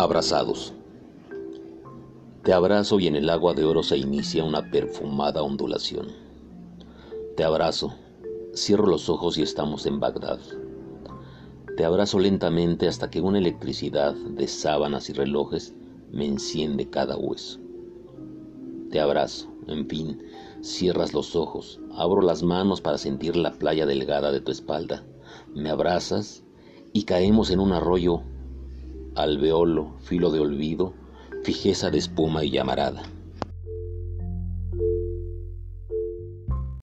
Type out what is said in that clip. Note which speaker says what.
Speaker 1: Abrazados. Te abrazo y en el agua de oro se inicia una perfumada ondulación. Te abrazo, cierro los ojos y estamos en Bagdad. Te abrazo lentamente hasta que una electricidad de sábanas y relojes me enciende cada hueso. Te abrazo, en fin, cierras los ojos, abro las manos para sentir la playa delgada de tu espalda, me abrazas y caemos en un arroyo alveolo, filo de olvido, fijeza de espuma y llamarada.